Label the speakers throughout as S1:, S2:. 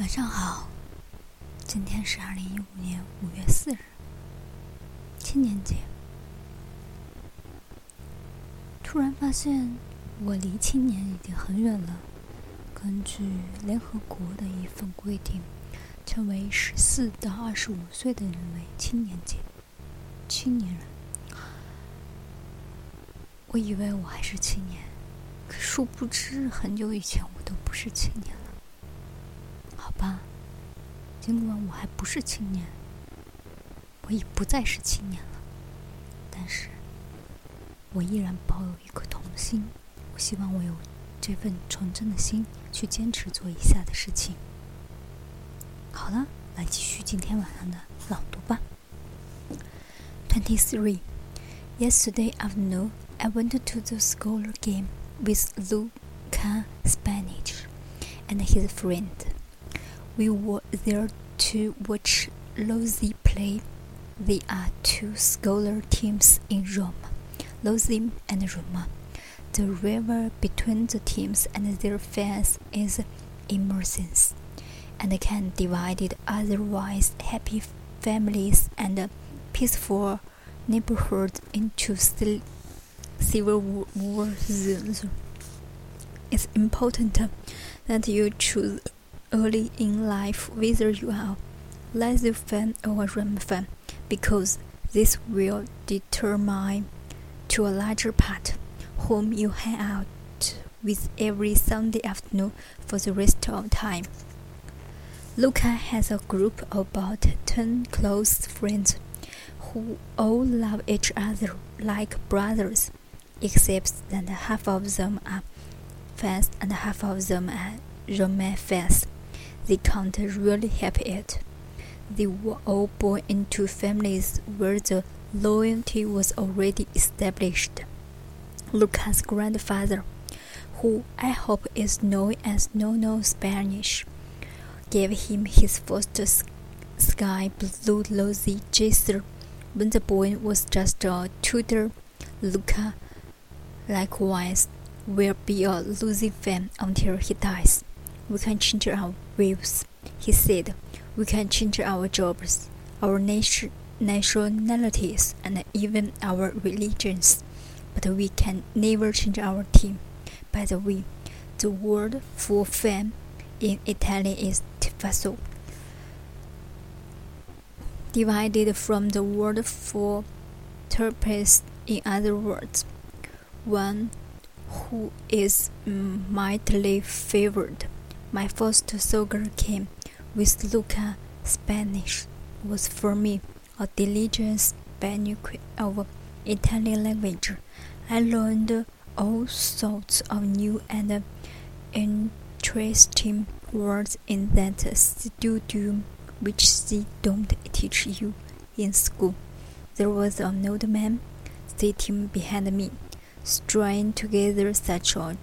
S1: 晚上好，今天是二零一五年五月四日，青年节。突然发现，我离青年已经很远了。根据联合国的一份规定，称为十四到二十五岁的人为青年节，青年人。我以为我还是青年，可殊不知，很久以前我都不是青年。好吧，尽管我还不是青年，我已不再是青年了，但是我依然抱有一颗童心。我希望我有这份纯真的心去坚持做以下的事情。好了，来继续今天晚上的朗读吧。Twenty three. Yesterday afternoon, I went to the scholar game with Luca Spanish and his friend. We were there to watch Lazio play. They are two scholar teams in Rome, Lazio and Roma. The rivalry between the teams and their fans is immense and can divide otherwise happy families and peaceful neighborhoods into civil war zones. It's important that you choose early in life whether you are Lazio fan or a Roma fan because this will determine to a larger part whom you hang out with every Sunday afternoon for the rest of time. Luca has a group of about 10 close friends who all love each other like brothers, except that half of them are fans and half of them are Roma fans. They can't really help it. They were all born into families where the loyalty was already established. Luca's grandfather, who I hope is known as Nono Spanish, gave him his first sky blue Lazio Jaser when the boy was just a toddler. Luca, likewise, will be a Lazio fan until he dies. We can change our views, he said. We can change our jobs, our nation, nationalities, and even our religions, but we can never change our team. By the way, the word for fan in Italian is tifoso, divided from the word for turpes. In other words, one who is mightily favored. My first soccer game with Luca Spanish was for me a delicious banquet of Italian language. I learned all sorts of new and interesting words in that studio which they don't teach you in school. There was an old man sitting behind me, stringing together such a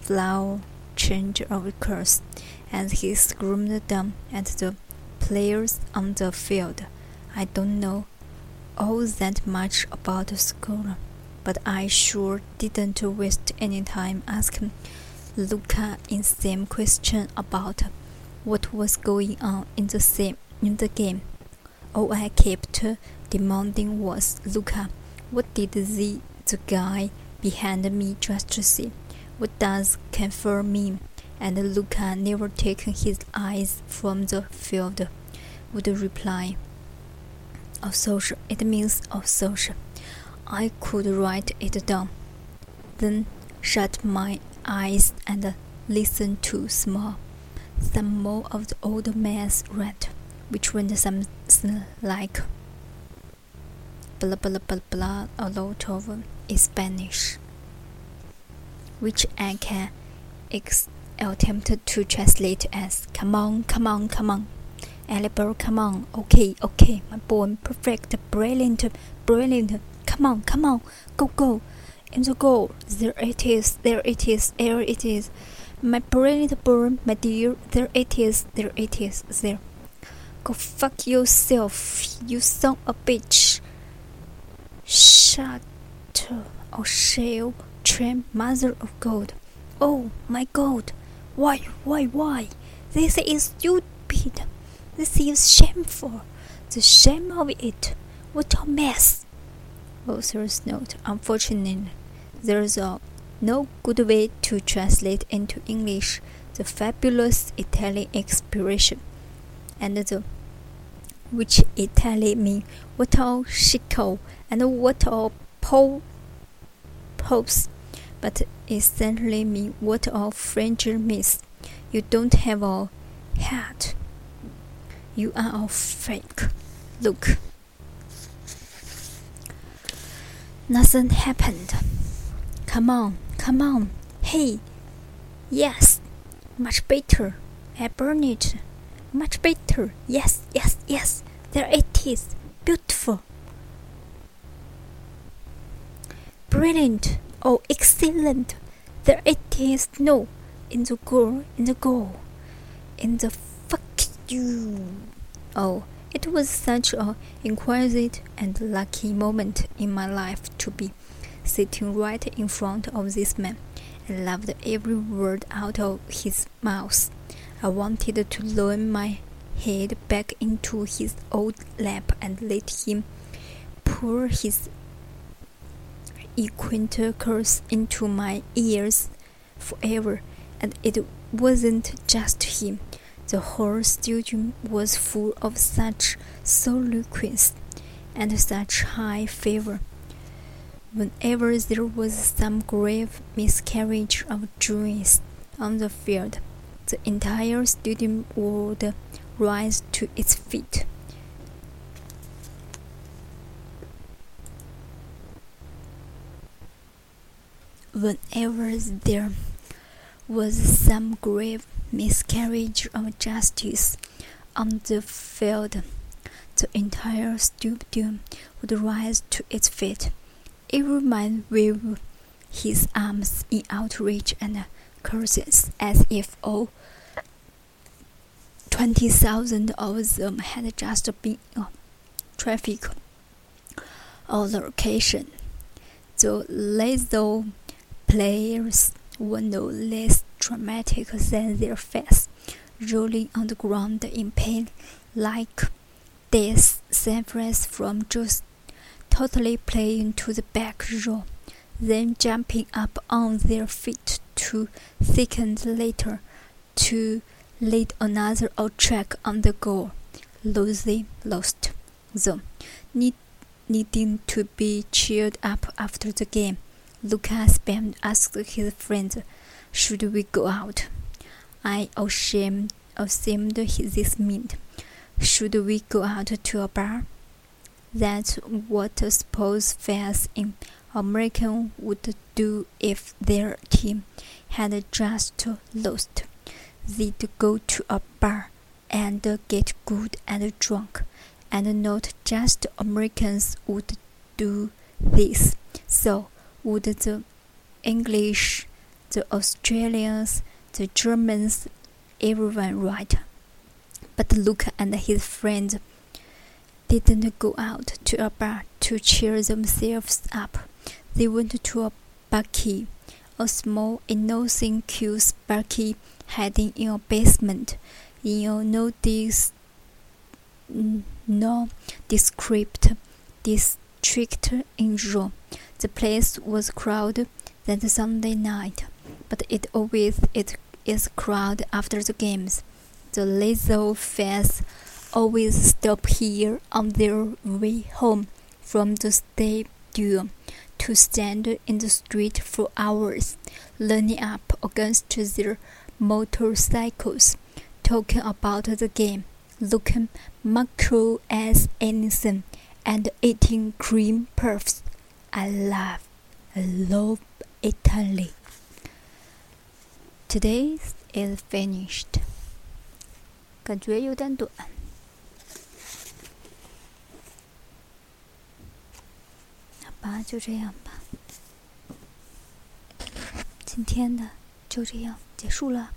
S1: flower change of course as he screamed down at the players on the field. I don't know all that much about the school, but I sure didn't waste any time asking Luca in same question about what was going on in the same in the game. All I kept demanding was Luca, what did the the guy behind me just say? What does confirm mean? And Luca, never taking his eyes from the field, would reply, Of social, it means of social. I could write it down, then shut my eyes and listen to small, some more of the old man's rant, which went something like blah blah blah blah a lot of Spanish which I can ex- attempt to translate as "Come on, come on, come on." Alibert, come on. Okay, okay, my boy, perfect, brilliant, brilliant. Come on, come on, go, go. In the goal, there it is, there it is, there it is. My brilliant boy, my dear, there it is, there it is, there. Go fuck yourself, you son of a bitch. Shut up, oh shell mother of God. Oh my God, Why, why, why? This is stupid. This is shameful. The shame of it. What a mess. Oh, Author's note. Unfortunately, there's a uh, no good way to translate into English the fabulous Italian expression and the which Italian mean what a shito and what a po pose but essentially mean what a French means. You don't have a hat. You are a fake. Look. Nothing happened. Come on, come on. Hey. Yes. Much better. I burn it. Much better. Yes, yes, yes. There it is. Beautiful. Brilliant. Oh, excellent. There it is. No. In the goal. In the goal. In the fuck you. Oh, it was such a exquisite and lucky moment in my life to be sitting right in front of this man. I loved every word out of his mouth. I wanted to lower my head back into his old lap and let him pour his equant curse into my ears forever. And it wasn't just him. The whole studio was full of such soliloquies and such high favor. Whenever there was some grave miscarriage of justice on the field, the entire studio would rise to its feet. Whenever there was some grave miscarriage of justice on the field, the entire studio would rise to its feet. Every man waved his arms in outrage and curses as if all twenty thousand of them had just been uh, in traffic altercation. The Lazio players were no less dramatic than their face, rolling on the ground in pain like death sufferers from just totally playing to the back row, then jumping up on their feet two seconds later to lead another out track on the goal. Losing lost, though, need, needing to be cheered up after the game. Lucas Bam asked his friends, Should we go out? I assumed, assumed this meant, Should we go out to a bar? That's what sports fans in America would do if their team had just lost. They'd go to a bar and get good and drunk, and not just Americans would do this. So would the English, the Australians, the Germans, everyone right. But Luke and his friends didn't go out to a bar to cheer themselves up. They went to a barkey, a small innocuous Bucky hiding in a basement in a no dis no descript district in Rome. The place was crowded that Sunday night, but it always it is crowded after the games. The Lazio fans always stop here on their way home from the stadium to stand in the street for hours, leaning up against their motorcycles, talking about the game, looking macro as anything, and eating cream puffs. I love, I love Italy. Today is finished. 感觉有点短。好吧，就这样吧。今天的就这样结束了，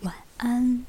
S1: 晚安。